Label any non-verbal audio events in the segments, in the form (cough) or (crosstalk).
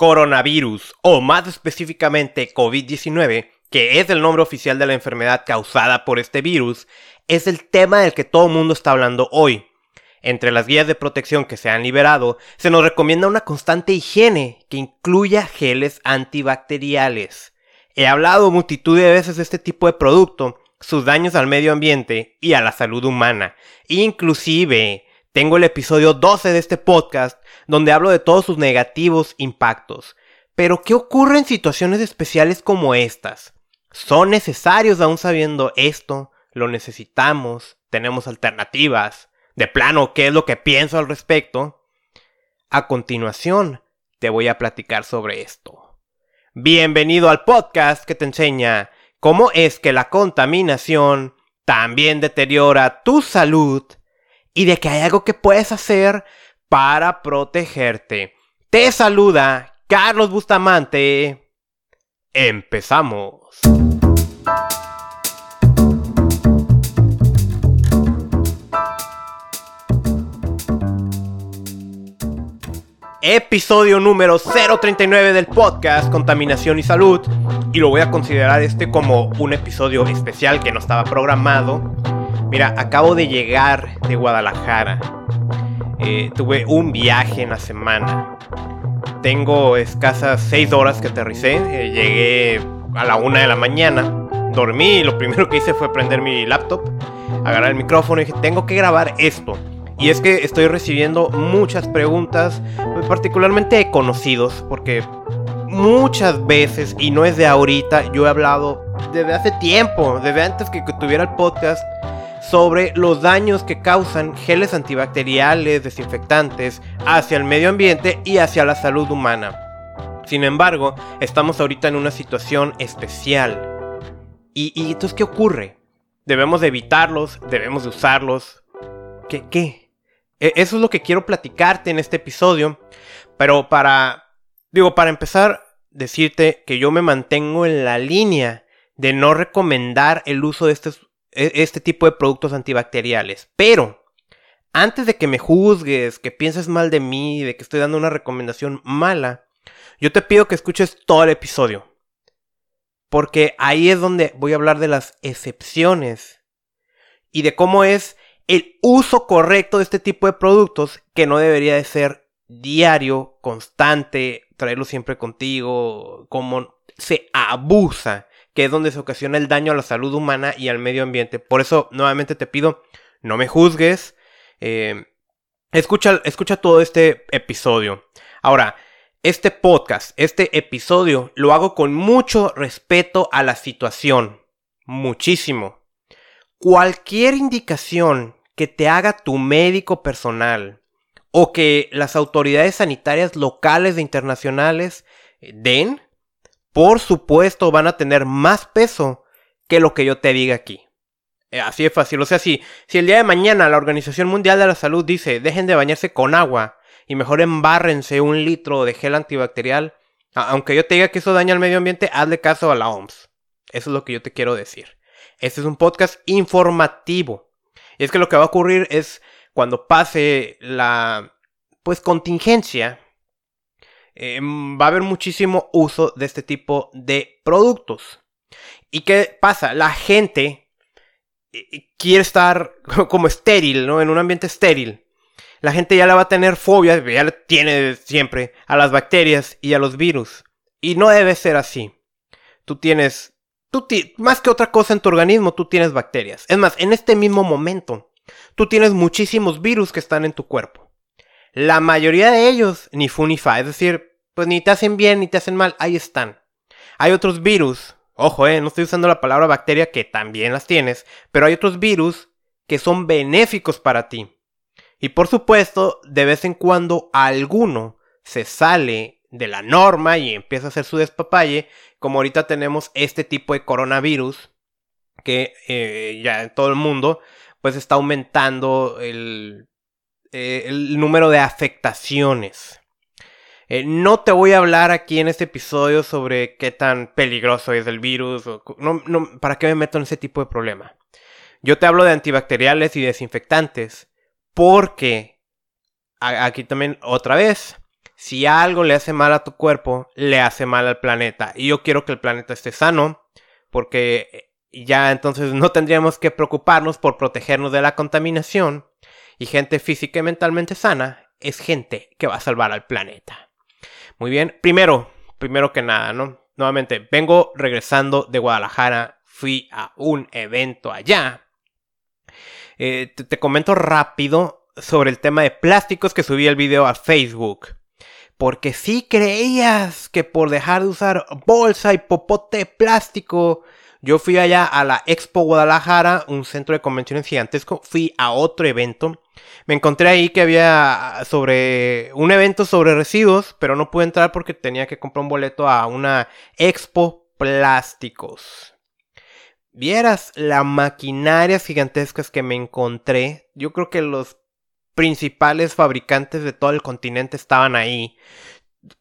Coronavirus, o más específicamente COVID-19, que es el nombre oficial de la enfermedad causada por este virus, es el tema del que todo el mundo está hablando hoy. Entre las guías de protección que se han liberado, se nos recomienda una constante higiene que incluya geles antibacteriales. He hablado multitud de veces de este tipo de producto, sus daños al medio ambiente y a la salud humana. Inclusive, tengo el episodio 12 de este podcast donde hablo de todos sus negativos impactos. Pero, ¿qué ocurre en situaciones especiales como estas? ¿Son necesarios aún sabiendo esto? ¿Lo necesitamos? ¿Tenemos alternativas? ¿De plano qué es lo que pienso al respecto? A continuación, te voy a platicar sobre esto. Bienvenido al podcast que te enseña cómo es que la contaminación también deteriora tu salud y de que hay algo que puedes hacer para protegerte. Te saluda Carlos Bustamante. Empezamos. Episodio número 039 del podcast Contaminación y Salud. Y lo voy a considerar este como un episodio especial que no estaba programado. Mira, acabo de llegar de Guadalajara. Eh, tuve un viaje en la semana. Tengo escasas 6 horas que aterricé. Eh, llegué a la 1 de la mañana. Dormí y lo primero que hice fue prender mi laptop, agarrar el micrófono y dije, tengo que grabar esto. Y es que estoy recibiendo muchas preguntas, particularmente de conocidos, porque muchas veces, y no es de ahorita, yo he hablado desde hace tiempo, desde antes que tuviera el podcast, sobre los daños que causan geles antibacteriales, desinfectantes, hacia el medio ambiente y hacia la salud humana. Sin embargo, estamos ahorita en una situación especial. ¿Y, entonces qué ocurre? ¿Debemos de evitarlos? ¿Debemos de usarlos? ¿Qué? ¿Qué? E, eso es lo que quiero platicarte en este episodio. Pero para... Digo, para empezar, decirte que yo me mantengo en la línea de no recomendar el uso de estos este tipo de productos antibacteriales. Pero, antes de que me juzgues, que pienses mal de mí, de que estoy dando una recomendación mala, yo te pido que escuches todo el episodio. Porque ahí es donde voy a hablar de las excepciones y de cómo es el uso correcto de este tipo de productos que no debería de ser diario, constante, traerlo siempre contigo, como se abusa que es donde se ocasiona el daño a la salud humana y al medio ambiente. Por eso, nuevamente te pido, no me juzgues. Eh, escucha, escucha todo este episodio. Ahora, este podcast, este episodio, lo hago con mucho respeto a la situación. Muchísimo. Cualquier indicación que te haga tu médico personal o que las autoridades sanitarias locales e internacionales den, por supuesto van a tener más peso que lo que yo te diga aquí. Eh, así de fácil. O sea, si, si el día de mañana la Organización Mundial de la Salud dice dejen de bañarse con agua y mejor embárrense un litro de gel antibacterial, aunque yo te diga que eso daña al medio ambiente, hazle caso a la OMS. Eso es lo que yo te quiero decir. Este es un podcast informativo. Y es que lo que va a ocurrir es cuando pase la pues contingencia Em, va a haber muchísimo uso de este tipo de productos. ¿Y qué pasa? La gente eh, quiere estar (laughs) como estéril, ¿no? En un ambiente estéril. La gente ya la va a tener fobia, ya la tiene siempre, a las bacterias y a los virus. Y no debe ser así. Tú tienes, tú más que otra cosa en tu organismo, tú tienes bacterias. Es más, en este mismo momento, tú tienes muchísimos virus que están en tu cuerpo. La mayoría de ellos ni fu ni fa, es decir, pues ni te hacen bien ni te hacen mal, ahí están. Hay otros virus, ojo, eh, no estoy usando la palabra bacteria que también las tienes, pero hay otros virus que son benéficos para ti. Y por supuesto, de vez en cuando alguno se sale de la norma y empieza a hacer su despapalle, como ahorita tenemos este tipo de coronavirus que eh, ya en todo el mundo pues está aumentando el, eh, el número de afectaciones. Eh, no te voy a hablar aquí en este episodio sobre qué tan peligroso es el virus. O, no, no, ¿Para qué me meto en ese tipo de problema? Yo te hablo de antibacteriales y desinfectantes. Porque, aquí también otra vez, Si algo le hace mal a tu cuerpo, le hace mal al planeta. Y yo quiero que el planeta esté sano, porque ya entonces no tendríamos que preocuparnos por protegernos de la contaminación. Y gente física y mentalmente sana es gente que va a salvar al planeta. Muy bien, primero, primero que nada, ¿no? Nuevamente, vengo regresando de Guadalajara, fui a un evento allá. Eh, te, comento rápido sobre el tema de plásticos que subí el video a Facebook. Porque si creías que por dejar de usar bolsa y popote de plástico yo fui allá a la Expo Guadalajara, un centro de convenciones gigantesco. Fui a otro evento. Me encontré ahí que había sobre un evento sobre residuos, pero no pude entrar porque tenía que comprar un boleto a una Expo Plásticos. Vieras las maquinarias gigantescas que me encontré. Yo creo que los principales fabricantes de todo el continente estaban ahí.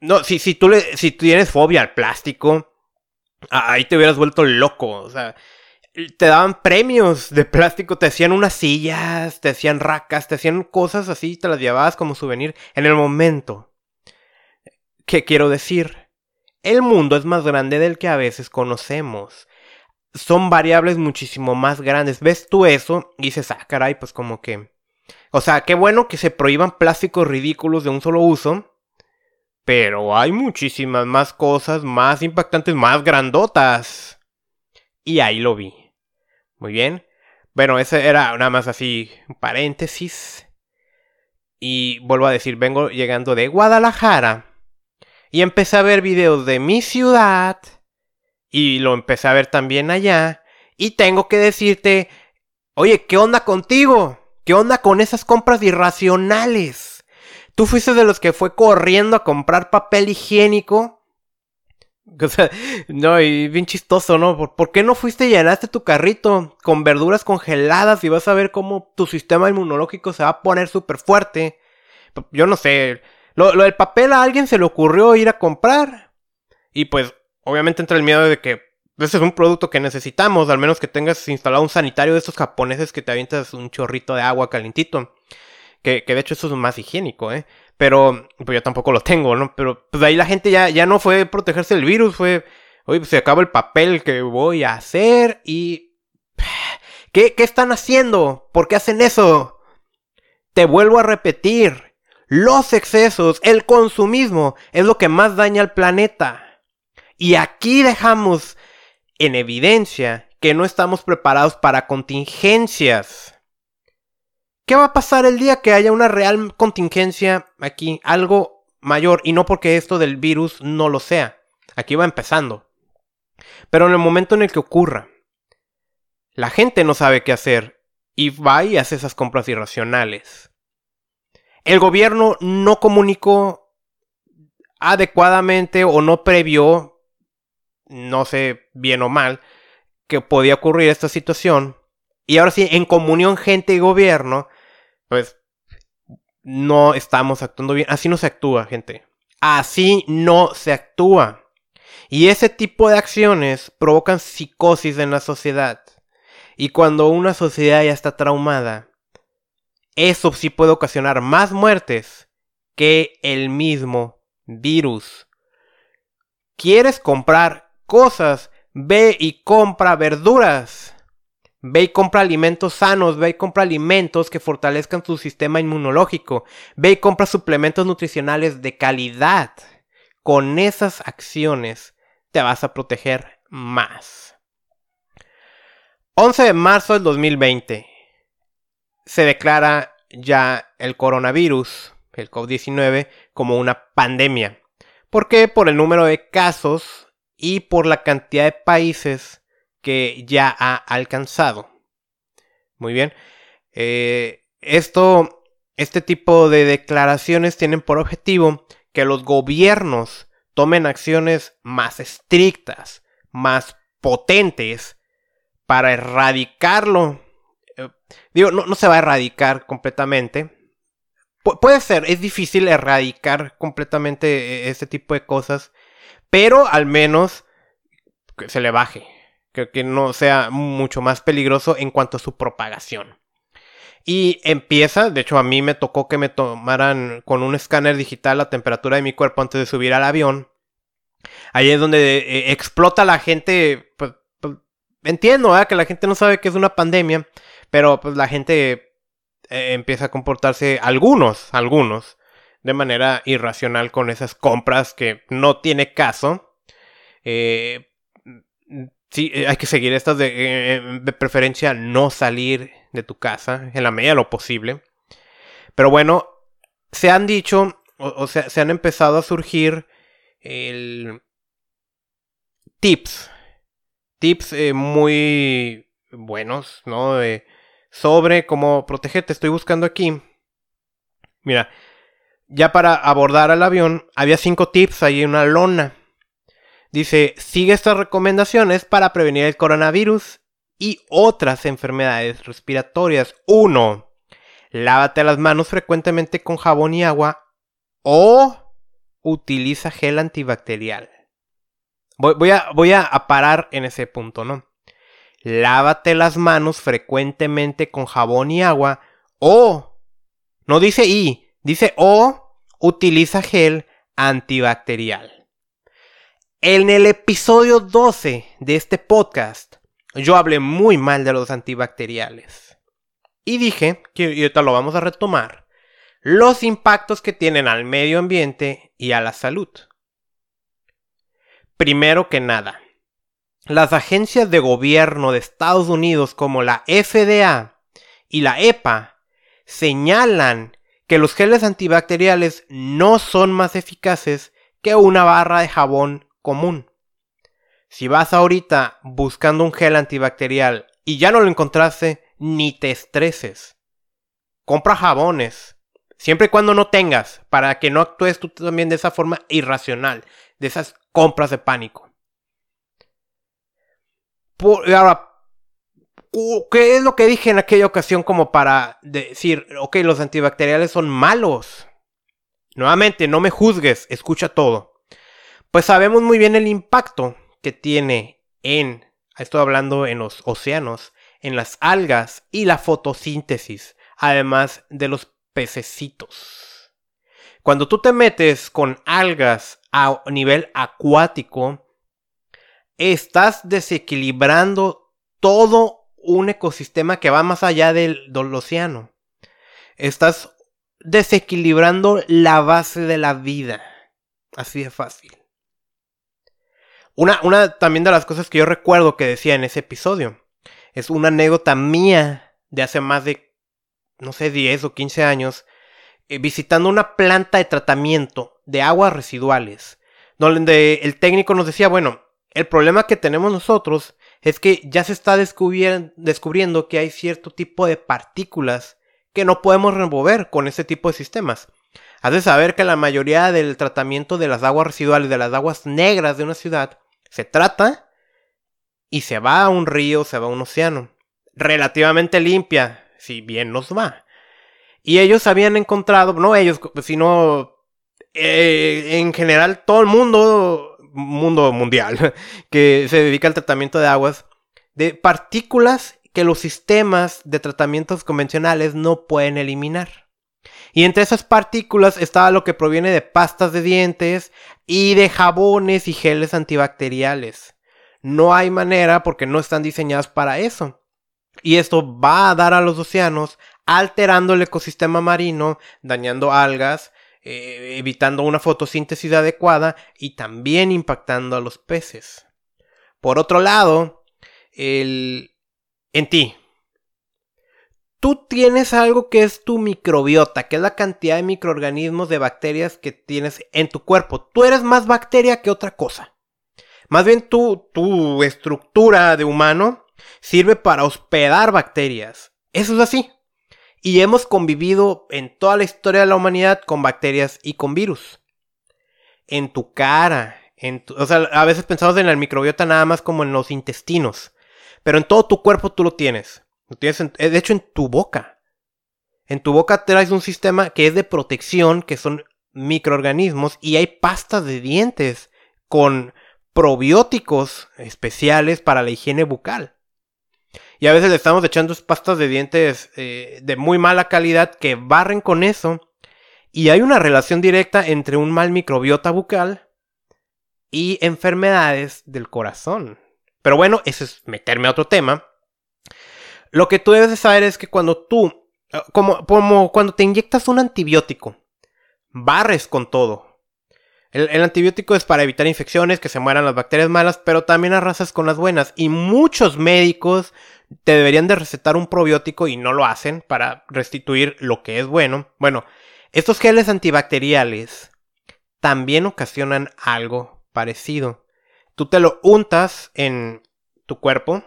No, si, si, tú, le, si tienes fobia al plástico, ahí te hubieras vuelto loco. O sea, te daban premios de plástico, te hacían unas sillas, te hacían racas, te hacían cosas así, te las llevabas como souvenir en el momento. ¿Qué quiero decir? El mundo es más grande del que a veces conocemos. Son variables muchísimo más grandes. ¿Ves tú eso? Y dices, ah, caray, pues como que... O sea, qué bueno que se prohíban plásticos ridículos de un solo uso. Pero hay muchísimas más cosas más impactantes, más grandotas. Y ahí lo vi. Muy bien. Bueno, ese era nada más así un paréntesis. Y vuelvo a decir, vengo llegando de Guadalajara. Y empecé a ver videos de mi ciudad. Y lo empecé a ver también allá. Y tengo que decirte, oye, ¿qué onda contigo? ¿Qué onda con esas compras irracionales? Tú fuiste de los que fue corriendo a comprar papel higiénico. (laughs) O sea, no, y bien chistoso, ¿no? ¿Por, qué no fuiste y llenaste tu carrito con verduras congeladas y vas a ver cómo tu sistema inmunológico se va a poner súper fuerte? Yo no sé. Lo, del papel a alguien se le ocurrió ir a comprar. Y pues, obviamente entra el miedo de que ese es un producto que necesitamos, al menos que tengas instalado un sanitario de estos japoneses que te avientas un chorrito de agua calentito. Que, de hecho eso es más higiénico, ¿eh? Pero, pues yo tampoco lo tengo, ¿no? Pero pues ahí la gente ya, ya no fue protegerse del virus, fue, oye, pues se acaba el papel que voy a hacer y... (sighs) ¿Qué, ¿Qué están haciendo? ¿Por qué hacen eso? Te vuelvo a repetir, los excesos, el consumismo es lo que más daña al planeta. Y aquí dejamos en evidencia que no estamos preparados para contingencias. ¿Qué va a pasar el día que haya una real contingencia aquí? Algo mayor. Y no porque esto del virus no lo sea. Aquí va empezando. Pero en el momento en el que ocurra, la gente no sabe qué hacer y va y hace esas compras irracionales. El gobierno no comunicó adecuadamente o no previó, no sé bien o mal, que podía ocurrir esta situación. Y ahora sí, en comunión gente y gobierno, pues no estamos actuando bien. Así no se actúa, gente. Así no se actúa. Y ese tipo de acciones provocan psicosis en la sociedad. Y cuando una sociedad ya está traumada, eso sí puede ocasionar más muertes que el mismo virus. ¿Quieres comprar cosas? Ve y compra verduras. Ve y compra alimentos sanos, ve y compra alimentos que fortalezcan tu sistema inmunológico, ve y compra suplementos nutricionales de calidad. Con esas acciones te vas a proteger más. 11 de marzo del 2020 se declara ya el coronavirus, el COVID-19, como una pandemia. ¿Por qué? Por el número de casos y por la cantidad de países que ya ha alcanzado. Muy bien. Eh, esto, este tipo de declaraciones tienen por objetivo que los gobiernos tomen acciones más estrictas, más potentes para erradicarlo. Eh, digo, no, se va a erradicar completamente. puede ser, es difícil erradicar completamente eh, este tipo de cosas, pero al menos que se le baje que, no sea mucho más peligroso en cuanto a su propagación. Y empieza, de hecho a mí me tocó que me tomaran con un escáner digital la temperatura de mi cuerpo antes de subir al avión. Ahí es donde eh, explota la gente, pues, pues entiendo que la gente no sabe que es una pandemia, pero pues la gente eh, empieza a comportarse, algunos, algunos, de manera irracional con esas compras que no tiene caso. Eh, sí, hay que seguir estas de, de preferencia no salir de tu casa, en la medida de lo posible. Pero bueno, se han dicho, o, sea, se han empezado a surgir el... tips. Tips eh, muy buenos, ¿no? sobre cómo protegerte. Estoy buscando aquí. Mira, ya para abordar al avión, había cinco tips ahí en una lona. Dice, sigue estas recomendaciones para prevenir el coronavirus y otras enfermedades respiratorias. 1. Lávate las manos frecuentemente con jabón y agua o utiliza gel antibacterial. Voy, a, voy a parar en ese punto, ¿no? Lávate las manos frecuentemente con jabón y agua o, no dice y, dice o, utiliza gel antibacterial. En el episodio 12 de este podcast yo hablé muy mal de los antibacteriales. Y dije, que y ahorita lo vamos a retomar, los impactos que tienen al medio ambiente y a la salud. Primero que nada, las agencias de gobierno de Estados Unidos como la FDA y la EPA señalan que los geles antibacteriales no son más eficaces que una barra de jabón común. Si vas ahorita buscando un gel antibacterial y ya no lo encontraste, ni te estreses. Compra jabones. Siempre y cuando no tengas, para que no actúes tú también de esa forma irracional, de esas compras de pánico. ahora, ¿qué es lo que dije en aquella ocasión como para decir, ok, los antibacteriales son malos? Nuevamente, no me juzgues, escucha todo. Pues sabemos muy bien el impacto que tiene en, estoy hablando en los océanos, en las algas y la fotosíntesis, además de los pececitos. Cuando tú te metes con algas a nivel acuático, estás desequilibrando todo un ecosistema que va más allá del, del océano. Estás desequilibrando la base de la vida. Así de fácil. Una, también de las cosas que yo recuerdo que decía en ese episodio es una anécdota mía de hace más de, no sé, 10 o 15 años, eh, visitando una planta de tratamiento de aguas residuales, donde el técnico nos decía, bueno, el problema que tenemos nosotros es que ya se está descubriendo que hay cierto tipo de partículas que no podemos remover con ese tipo de sistemas. Has de saber que la mayoría del tratamiento de las aguas residuales, de las aguas negras de una ciudad, se trata y se va a un río, se va a un océano. Relativamente limpia, si bien nos va. Y ellos habían encontrado, no ellos, sino eh, en general todo el mundo, mundo mundial, (laughs) que se dedica al tratamiento de aguas, de partículas que los sistemas de tratamientos convencionales no pueden eliminar. Y entre esas partículas estaba lo que proviene de pastas de dientes y de jabones y geles antibacteriales. No hay manera porque no están diseñados para eso. Y esto va a dar a los océanos alterando el ecosistema marino, dañando algas, eh, evitando una fotosíntesis adecuada y también impactando a los peces. Por otro lado, el... en ti, tú tienes algo que es tu microbiota, que es la cantidad de microorganismos de bacterias que tienes en tu cuerpo. Tú eres más bacteria que otra cosa. Más bien tu, tu estructura de humano sirve para hospedar bacterias. Eso es así. Y hemos convivido en toda la historia de la humanidad con bacterias y con virus. En tu cara, en o sea, a veces pensamos en el microbiota nada más como en los intestinos. Pero en todo tu cuerpo tú lo tienes. Eh, de hecho, en tu boca. En tu boca traes un sistema que es de protección, que son microorganismos, y hay pastas de dientes con probióticos especiales para la higiene bucal. Y a veces le estamos echando pastas de dientes eh, de muy mala calidad que barren con eso. Y hay una relación directa entre un mal microbiota bucal y enfermedades del corazón. Pero bueno, eso es meterme a otro tema. Lo que tú debes de saber es que cuando tú, como, como cuando te inyectas un antibiótico, barres con todo. El, antibiótico es para evitar infecciones, que se mueran las bacterias malas, pero también arrasas con las buenas. Y muchos médicos te deberían de recetar un probiótico y no lo hacen para restituir lo que es bueno. Bueno, estos geles antibacteriales también ocasionan algo parecido. Tú te lo untas en tu cuerpo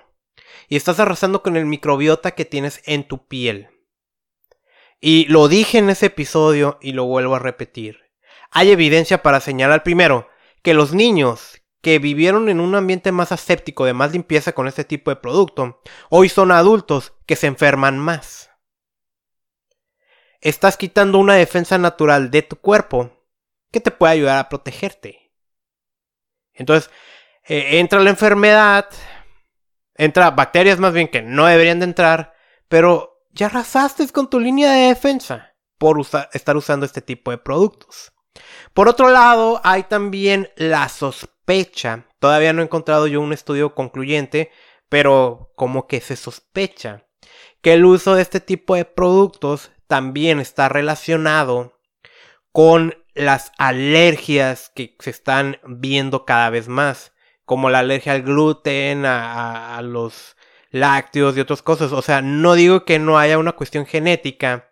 y estás arrasando con el microbiota que tienes en tu piel. Y lo dije en ese episodio y lo vuelvo a repetir. Hay evidencia para señalar primero que los niños que vivieron en un ambiente más aséptico de más limpieza con este tipo de producto, hoy son adultos que se enferman más. Estás quitando una defensa natural de tu cuerpo que te puede ayudar a protegerte. Entonces, eh, entra la enfermedad, entra bacterias más bien que no deberían de entrar, pero ya arrasaste con tu línea de defensa por estar usando este tipo de productos. Por otro lado, hay también la sospecha. Todavía no he encontrado yo un estudio concluyente, pero como que se sospecha que el uso de este tipo de productos también está relacionado con las alergias que se están viendo cada vez más, como la alergia al gluten, a, los lácteos y otras cosas. O sea, no digo que no haya una cuestión genética,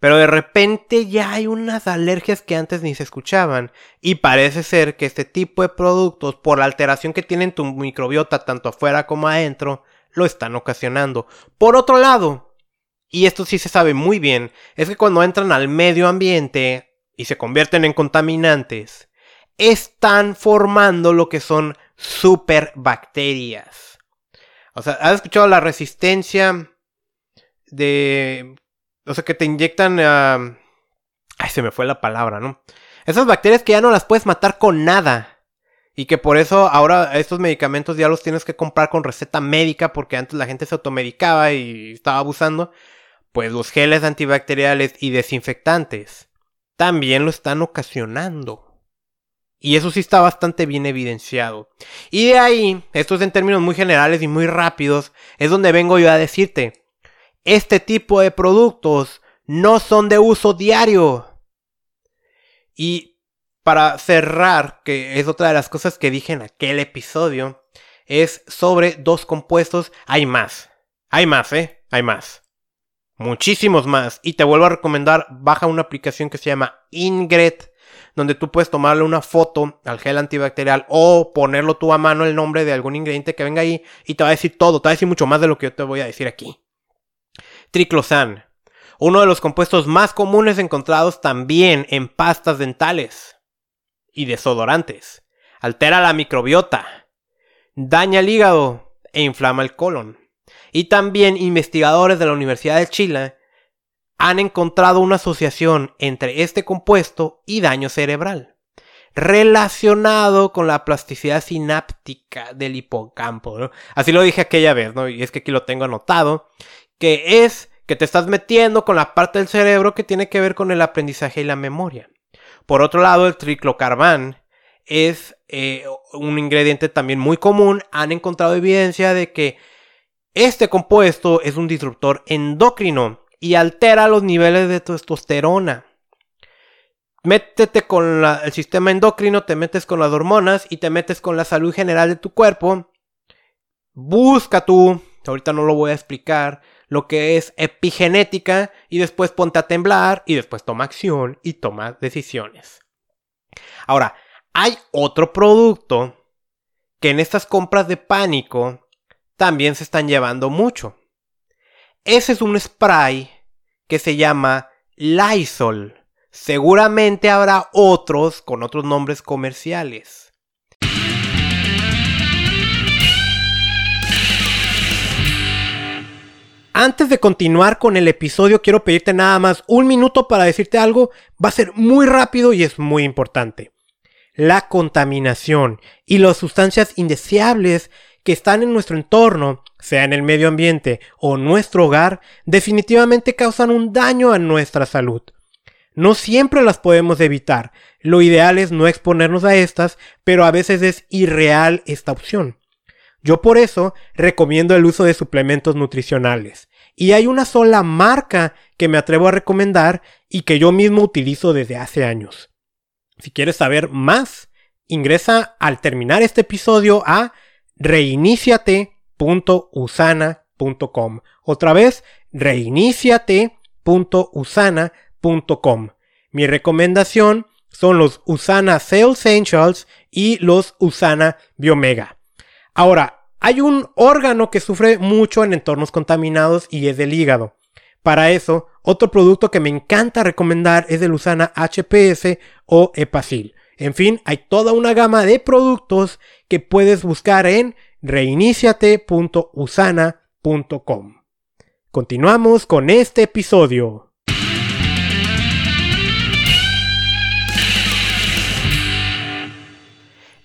pero de repente ya hay unas alergias que antes ni se escuchaban. Y parece ser que este tipo de productos, por la alteración que tienen tu microbiota tanto afuera como adentro, lo están ocasionando. Por otro lado, y esto sí se sabe muy bien, es que cuando entran al medio ambiente y se convierten en contaminantes, están formando lo que son superbacterias. O sea, ¿has escuchado la resistencia de o sea, que te inyectan... Ay, se me fue la palabra, ¿no? Esas bacterias que ya no las puedes matar con nada. Y que por eso ahora estos medicamentos ya los tienes que comprar con receta médica porque antes la gente se automedicaba y estaba abusando. Pues los geles antibacteriales y desinfectantes también lo están ocasionando. Y eso sí está bastante bien evidenciado. Y de ahí, esto es en términos muy generales y muy rápidos, es donde vengo yo a decirte este tipo de productos no son de uso diario. Y para cerrar, que es otra de las cosas que dije en aquel episodio, es sobre dos compuestos. Hay más. Hay más, ¿eh? Hay más. Muchísimos más. Y te vuelvo a recomendar, baja una aplicación que se llama Ingret, donde tú puedes tomarle una foto al gel antibacterial o ponerlo tú a mano el nombre de algún ingrediente que venga ahí y te va a decir todo, te va a decir mucho más de lo que yo te voy a decir aquí. Triclosan, uno de los compuestos más comunes encontrados también en pastas dentales y desodorantes. Altera la microbiota, daña el hígado e inflama el colon. Y también investigadores de la Universidad de Chile han encontrado una asociación entre este compuesto y daño cerebral, relacionado con la plasticidad sináptica del hipocampo. Así lo dije aquella vez, ¿no? Y es que aquí lo tengo anotado que es que te estás metiendo con la parte del cerebro que tiene que ver con el aprendizaje y la memoria. Por otro lado, el triclocarbán es eh, un ingrediente también muy común. Han encontrado evidencia de que este compuesto es un disruptor endocrino y altera los niveles de testosterona. Métete con el sistema endocrino, te metes con las hormonas y te metes con la salud general de tu cuerpo. Busca tú, ahorita no lo voy a explicar, lo que es epigenética y después ponte a temblar y después toma acción y toma decisiones. Ahora, hay otro producto que en estas compras de pánico también se están llevando mucho. Ese es un spray que se llama Lysol. Seguramente habrá otros con otros nombres comerciales. Antes de continuar con el episodio, quiero pedirte nada más un minuto para decirte algo. Va a ser muy rápido y es muy importante. La contaminación y las sustancias indeseables que están en nuestro entorno, sea en el medio ambiente o nuestro hogar, definitivamente causan un daño a nuestra salud. No siempre las podemos evitar. Lo ideal es no exponernos a estas, pero a veces es irreal esta opción. Yo por eso recomiendo el uso de suplementos nutricionales. Y hay una sola marca que me atrevo a recomendar y que yo mismo utilizo desde hace años. Si quieres saber más, ingresa al terminar este episodio a reiniciate.usana.com. Otra vez, reiniciate.usana.com. Mi recomendación son los Usana Sales Essentials y los Usana Biomega. Ahora, hay un órgano que sufre mucho en entornos contaminados y es el hígado. Para eso, otro producto que me encanta recomendar es el Usana HPS o Epacil. En fin, hay toda una gama de productos que puedes buscar en reiniciate.usana.com. Continuamos con este episodio.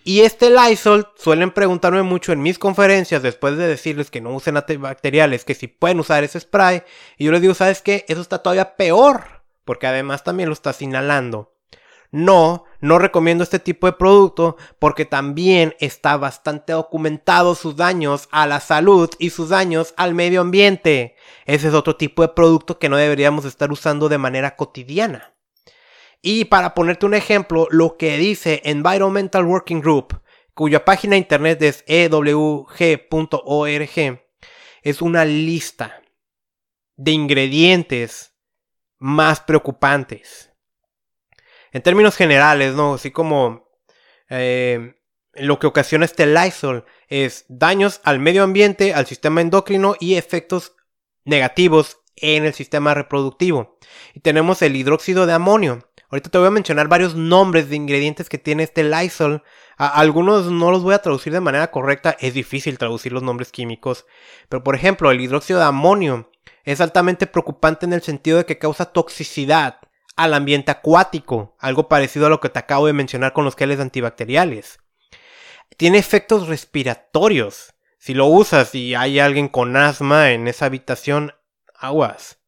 Y este Lysol suelen preguntarme mucho en mis conferencias después de decirles que no usen antibacteriales, que si pueden usar ese spray. Y yo les digo, ¿sabes qué? Eso está todavía peor, porque además también lo estás inhalando. No, no recomiendo este tipo de producto porque también está bastante documentado sus daños a la salud y sus daños al medio ambiente. Ese es otro tipo de producto que no deberíamos estar usando de manera cotidiana. Y para ponerte un ejemplo, lo que dice Environmental Working Group, cuya página internet es ewg.org, es una lista de ingredientes más preocupantes en términos generales, ¿no? Así como eh, lo que ocasiona este Lysol es daños al medio ambiente, al sistema endocrino y efectos negativos en el sistema reproductivo. Y tenemos el hidróxido de amonio. Ahorita te voy a mencionar varios nombres de ingredientes que tiene este Lysol. algunos no los voy a traducir de manera correcta, es difícil traducir los nombres químicos. Pero por ejemplo, el hidróxido de amonio es altamente preocupante en el sentido de que causa toxicidad al ambiente acuático, algo parecido a lo que te acabo de mencionar con los geles antibacteriales. Tiene efectos respiratorios. Si lo usas y hay alguien con asma en esa habitación, aguas.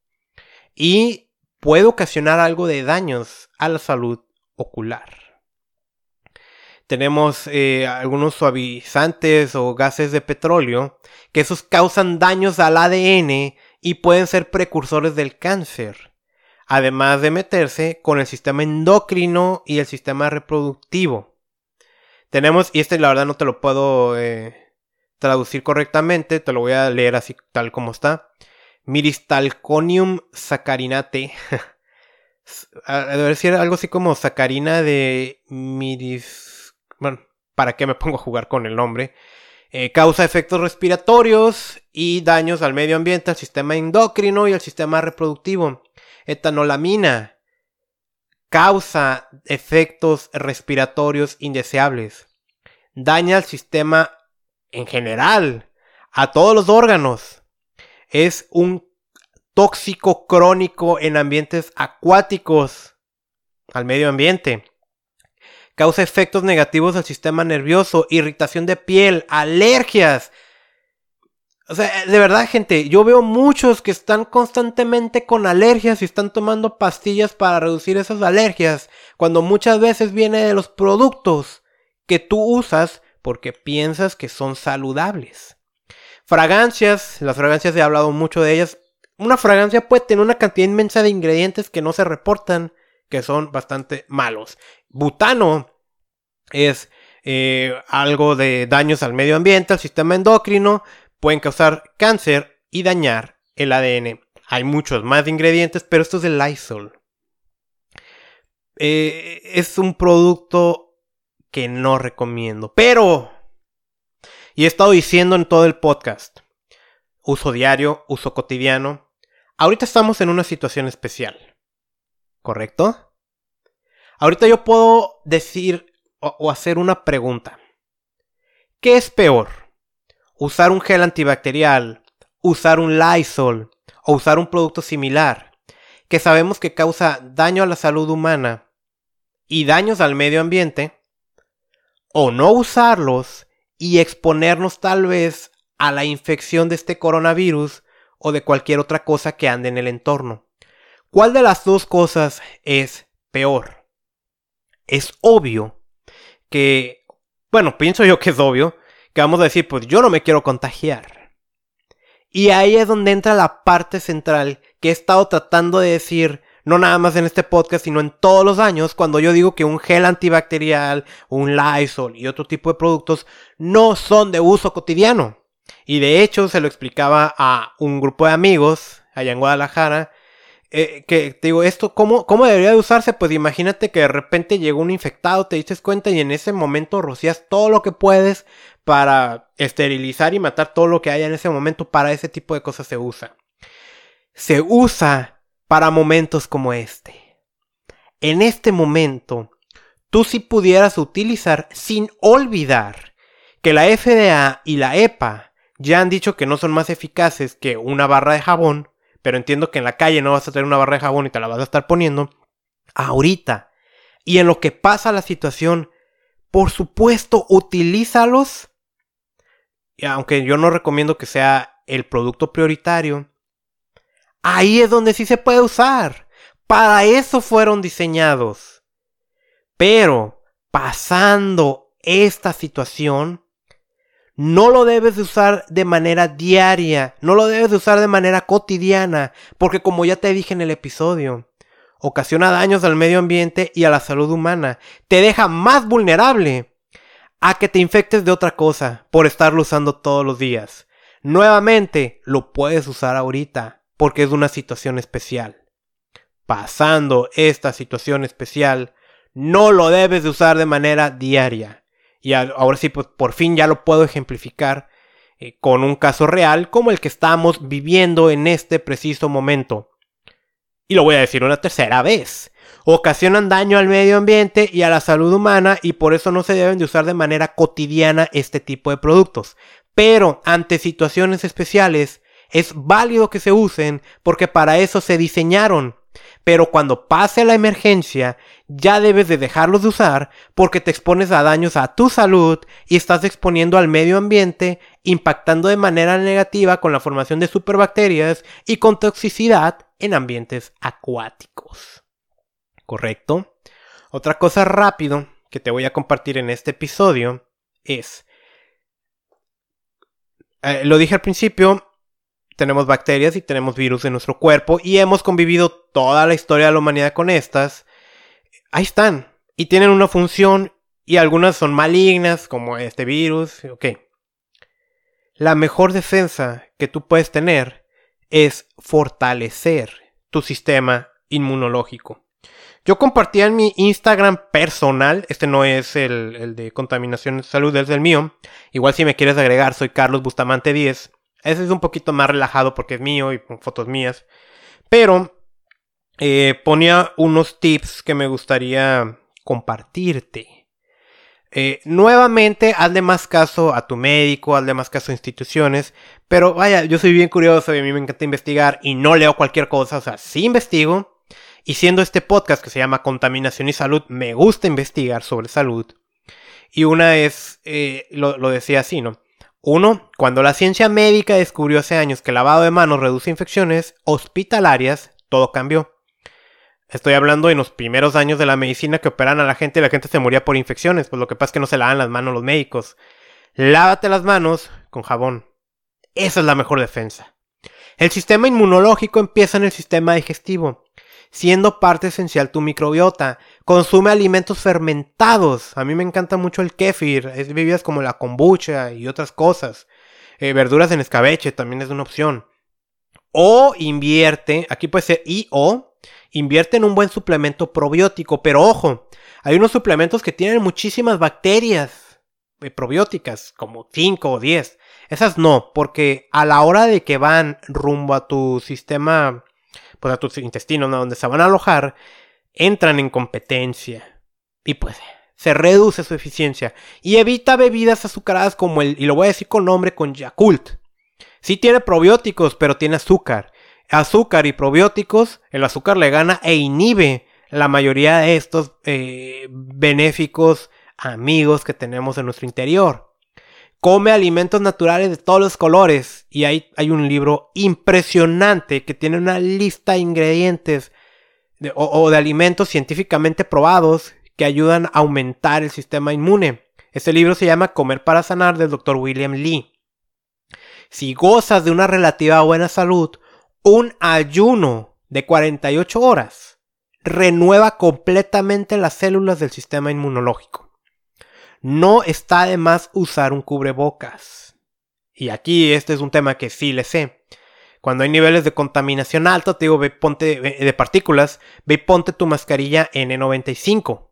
Y puede ocasionar algo de daños a la salud ocular. Tenemos eh, algunos suavizantes o gases de petróleo que esos causan daños al ADN y pueden ser precursores del cáncer además de meterse con el sistema endocrino y el sistema reproductivo. Tenemos, y este la verdad no te lo puedo eh, traducir correctamente, te lo voy a leer así tal como está. Miristalconium sacarinate. (laughs) Debe decir algo así como sacarina de miris... Bueno, ¿para qué me pongo a jugar con el nombre? Eh, causa efectos respiratorios y daños al medio ambiente, al sistema endocrino y al sistema reproductivo etanolamina causa efectos respiratorios indeseables. Daña al sistema en general, a todos los órganos. Es un tóxico crónico en ambientes acuáticos, al medio ambiente. Causa efectos negativos al sistema nervioso, irritación de piel, alergias, o sea, de verdad, gente, yo veo muchos que están constantemente con alergias y están tomando pastillas para reducir esas alergias, cuando muchas veces viene de los productos que tú usas porque piensas que son saludables. Fragancias, las fragancias he hablado mucho de ellas. Una fragancia puede tener una cantidad inmensa de ingredientes que no se reportan, que son bastante malos. Butano es eh, algo de daños al medio ambiente, al sistema endocrino, pueden causar cáncer y dañar el ADN. Hay muchos más ingredientes, pero esto es el Lysol. Eh, es un producto que no recomiendo. Pero, y he estado diciendo en todo el podcast, uso diario, uso cotidiano. Ahorita estamos en una situación especial. ¿Correcto? Ahorita yo puedo decir o, o hacer una pregunta. ¿Qué es peor? Usar un gel antibacterial, usar un Lysol o usar un producto similar que sabemos que causa daño a la salud humana y daños al medio ambiente, o no usarlos y exponernos tal vez a la infección de este coronavirus o de cualquier otra cosa que ande en el entorno. ¿Cuál de las dos cosas es peor? Es obvio que, bueno, pienso yo que es obvio, que vamos a decir, pues yo no me quiero contagiar. Y ahí es donde entra la parte central que he estado tratando de decir, no nada más en este podcast, sino en todos los años, cuando yo digo que un gel antibacterial, un Lysol y otro tipo de productos no son de uso cotidiano. Y de hecho se lo explicaba a un grupo de amigos allá en Guadalajara, eh, que te digo, esto, ¿cómo, ¿cómo debería de usarse? Pues imagínate que de repente llegó un infectado, te dices cuenta y en ese momento rocías todo lo que puedes para esterilizar y matar todo lo que haya en ese momento. Para ese tipo de cosas se usa. Se usa para momentos como este. En este momento, tú si pudieras utilizar sin olvidar que la FDA y la EPA ya han dicho que no son más eficaces que una barra de jabón, pero entiendo que en la calle no vas a tener una barra de jabón y te la vas a estar poniendo. Ahorita. Y en lo que pasa la situación, por supuesto, utilízalos. Y aunque yo no recomiendo que sea el producto prioritario, ahí es donde sí se puede usar. Para eso fueron diseñados. Pero, pasando esta situación, no lo debes de usar de manera diaria, no lo debes de usar de manera cotidiana, porque como ya te dije en el episodio, ocasiona daños al medio ambiente y a la salud humana, te deja más vulnerable a que te infectes de otra cosa por estarlo usando todos los días. Nuevamente, lo puedes usar ahorita, porque es una situación especial. Pasando esta situación especial, no lo debes de usar de manera diaria y ahora sí, pues por fin ya lo puedo ejemplificar eh, con un caso real como el que estamos viviendo en este preciso momento. Y lo voy a decir una tercera vez. Ocasionan daño al medio ambiente y a la salud humana y por eso no se deben de usar de manera cotidiana este tipo de productos. Pero ante situaciones especiales es válido que se usen porque para eso se diseñaron pero cuando pase la emergencia, ya debes de dejarlos de usar porque te expones a daños a tu salud y estás exponiendo al medio ambiente, impactando de manera negativa con la formación de superbacterias y con toxicidad en ambientes acuáticos. ¿Correcto? Otra cosa rápido que te voy a compartir en este episodio es... Eh, lo dije al principio, tenemos bacterias y tenemos virus en nuestro cuerpo y hemos convivido toda la historia de la humanidad con estas. Ahí están. Y tienen una función y algunas son malignas, como este virus. Ok. La mejor defensa que tú puedes tener es fortalecer tu sistema inmunológico. Yo compartía en mi Instagram personal, este no es el, de contaminación de salud, es el mío. Igual si me quieres agregar, soy Carlos Bustamante 10. Ese es un poquito más relajado porque es mío y con fotos mías. Pero eh, ponía unos tips que me gustaría compartirte. Eh, nuevamente, hazle más caso a tu médico, hazle más caso a instituciones. Pero vaya, yo soy bien curioso y a mí me encanta investigar y no leo cualquier cosa. O sea, sí investigo. Y siendo este podcast que se llama Contaminación y Salud, me gusta investigar sobre salud. Y una es, eh, lo, lo decía así, ¿no? Uno, cuando la ciencia médica descubrió hace años que el lavado de manos reduce infecciones hospitalarias, todo cambió. Estoy hablando en los primeros años de la medicina que operan a la gente y la gente se moría por infecciones, pues lo que pasa es que no se lavan las manos los médicos. Lávate las manos con jabón. Esa es la mejor defensa. El sistema inmunológico empieza en el sistema digestivo siendo parte esencial tu microbiota. Consume alimentos fermentados. A mí me encanta mucho el kéfir, es bebidas como la kombucha y otras cosas. Eh, verduras en escabeche también es una opción. O invierte, aquí puede ser y o, invierte en un buen suplemento probiótico. Pero ojo, hay unos suplementos que tienen muchísimas bacterias eh, probióticas, como 5 o 10. Esas no, porque a la hora de que van rumbo a tu sistema pues a tus intestinos, donde se van a alojar, entran en competencia. Y pues se reduce su eficiencia. Y evita bebidas azucaradas como el, y lo voy a decir con nombre, con Yakult. Sí tiene probióticos, pero tiene azúcar. Azúcar y probióticos, el azúcar le gana e inhibe la mayoría de estos eh, benéficos amigos que tenemos en nuestro interior. come alimentos naturales de todos los colores. Y ahí hay un libro impresionante que tiene una lista de ingredientes o, de alimentos científicamente probados que ayudan a aumentar el sistema inmune. Este libro se llama Comer para sanar del Dr. William Lee. Si gozas de una relativa buena salud, un ayuno de 48 horas renueva completamente las células del sistema inmunológico. No está de más usar un cubrebocas. Y aquí este es un tema que sí le sé. Cuando hay niveles de contaminación alto, te digo, ve ponte de partículas, ve ponte tu mascarilla N95.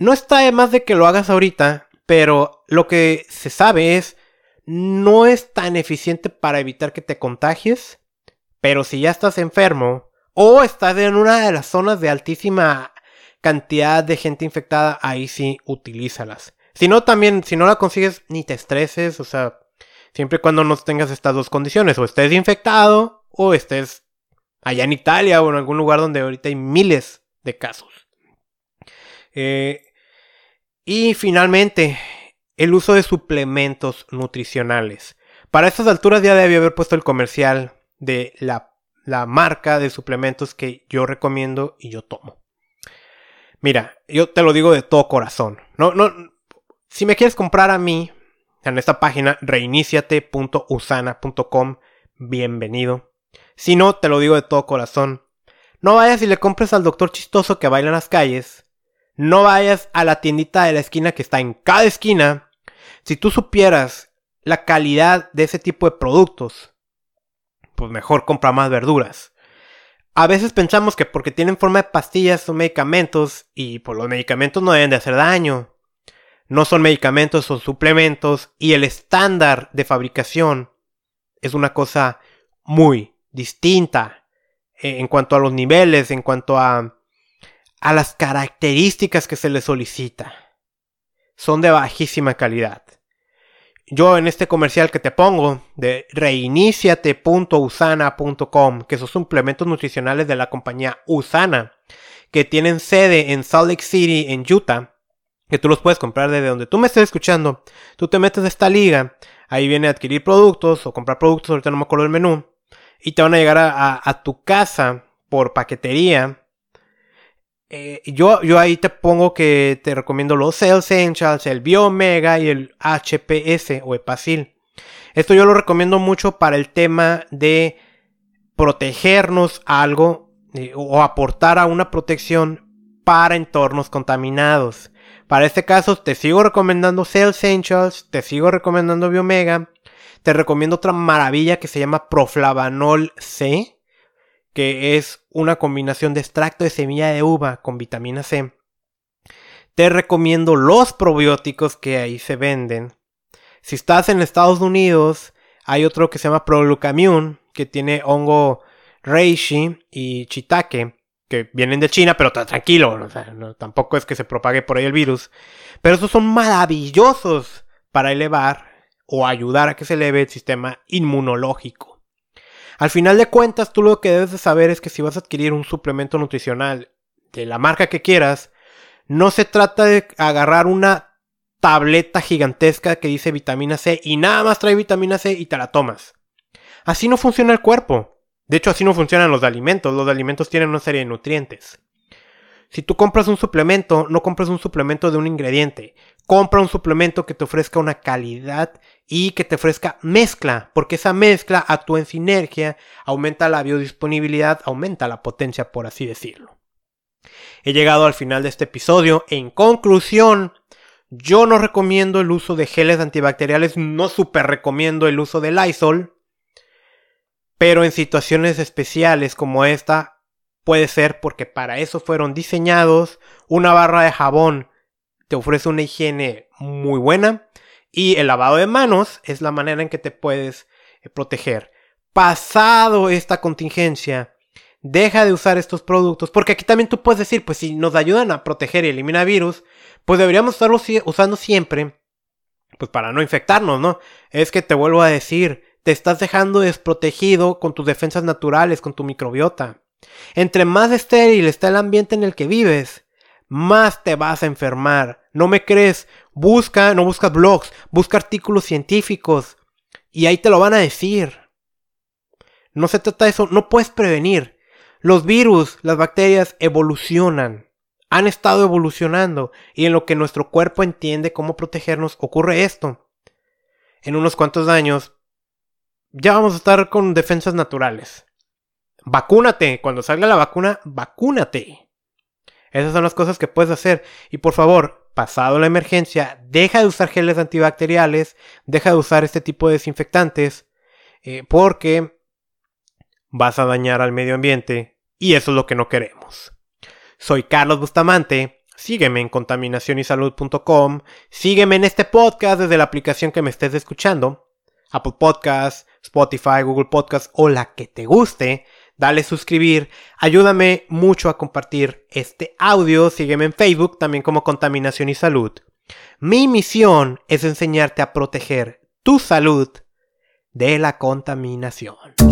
No está de más de que lo hagas ahorita, pero lo que se sabe es no es tan eficiente para evitar que te contagies, pero si ya estás enfermo o estás en una de las zonas de altísima cantidad de gente infectada, ahí sí utilízalas. Si no, también, si no la consigues, ni te estreses, o sea, Siempre y cuando no tengas estas dos condiciones, o estés infectado o estés allá en Italia o en algún lugar donde ahorita hay miles de casos. Eh, y finalmente, el uso de suplementos nutricionales. Para estas alturas ya debía haber puesto el comercial de la, la marca de suplementos que yo recomiendo y yo tomo. Mira, yo te lo digo de todo corazón. No, no, si me quieres comprar a mí, en esta página reiniciate.usana.com. Bienvenido. Si no, te lo digo de todo corazón. No vayas y le compres al doctor chistoso que baila en las calles. No vayas a la tiendita de la esquina que está en cada esquina. Si tú supieras la calidad de ese tipo de productos, pues mejor compra más verduras. A veces pensamos que porque tienen forma de pastillas son medicamentos y pues los medicamentos no deben de hacer daño no son medicamentos, son suplementos y el estándar de fabricación es una cosa muy distinta eh, en cuanto a los niveles, en cuanto a, a las características que se le solicita. Son de bajísima calidad. Yo en este comercial que te pongo de reiniciate.usana.com, que son suplementos nutricionales de la compañía Usana, que tienen sede en Salt Lake City, en Utah, que tú los puedes comprar desde donde tú me estés escuchando. Tú te metes a esta liga, ahí viene a adquirir productos o comprar productos, ahorita no me acuerdo del menú, y te van a llegar a, tu casa por paquetería. Eh, yo, yo ahí te pongo que te recomiendo los Cell Essentials, el Biomega y el HPS o Epacil. Esto yo lo recomiendo mucho para el tema de protegernos algo eh, o aportar a una protección para entornos contaminados. Para este caso te sigo recomendando Cell Essentials, te sigo recomendando Biomega, te recomiendo otra maravilla que se llama Proflavanol C, que es una combinación de extracto de semilla de uva con vitamina C. Te recomiendo los probióticos que ahí se venden. Si estás en Estados Unidos, hay otro que se llama Proglucamune, que tiene hongo reishi y chitake que vienen de China, pero tranquilo, tampoco es que se propague por ahí el virus. Pero esos son maravillosos para elevar o ayudar a que se eleve el sistema inmunológico. Al final de cuentas, tú lo que debes de saber es que si vas a adquirir un suplemento nutricional de la marca que quieras, no se trata de agarrar una tableta gigantesca que dice vitamina C y nada más trae vitamina C y te la tomas. Así no funciona el cuerpo. De hecho, así no funcionan los alimentos. Los alimentos tienen una serie de nutrientes. Si tú compras un suplemento, no compras un suplemento de un ingrediente. Compra un suplemento que te ofrezca una calidad y que te ofrezca mezcla, porque esa mezcla actúa en sinergia, aumenta la biodisponibilidad, aumenta la potencia, por así decirlo. He llegado al final de este episodio. En conclusión, yo no recomiendo el uso de geles antibacteriales, no super recomiendo el uso del Lysol. Pero en situaciones especiales como esta, puede ser porque para eso fueron diseñados. Una barra de jabón te ofrece una higiene muy buena. Y el lavado de manos es la manera en que te puedes eh, proteger. Pasado esta contingencia, deja de usar estos productos. Porque aquí también tú puedes decir, pues si nos ayudan a proteger y eliminar virus, pues deberíamos estarlos usando siempre. Pues para no infectarnos, ¿no? Es que te vuelvo a decir, te estás dejando desprotegido con tus defensas naturales, con tu microbiota. Entre más estéril está el ambiente en el que vives, más te vas a enfermar. ¿No me crees? Busca, no buscas blogs, busca artículos científicos y ahí te lo van a decir. No se trata de eso, no puedes prevenir. Los virus, las bacterias evolucionan. Han estado evolucionando y en lo que nuestro cuerpo entiende cómo protegernos ocurre esto. En unos cuantos años ya vamos a estar con defensas naturales. Vacúnate, cuando salga la vacuna, vacúnate. Esas son las cosas que puedes hacer. Y por favor, pasado la emergencia, deja de usar geles antibacteriales, deja de usar este tipo de desinfectantes, eh, porque vas a dañar al medio ambiente y eso es lo que no queremos. Soy Carlos Bustamante, sígueme en contaminacionysalud.com, sígueme en este podcast desde la aplicación que me estés escuchando, Apple Podcasts, Spotify, Google Podcasts o la que te guste dale suscribir, ayúdame mucho a compartir este audio, sígueme en Facebook también como Contaminación y Salud. Mi misión es enseñarte a proteger tu salud de la contaminación.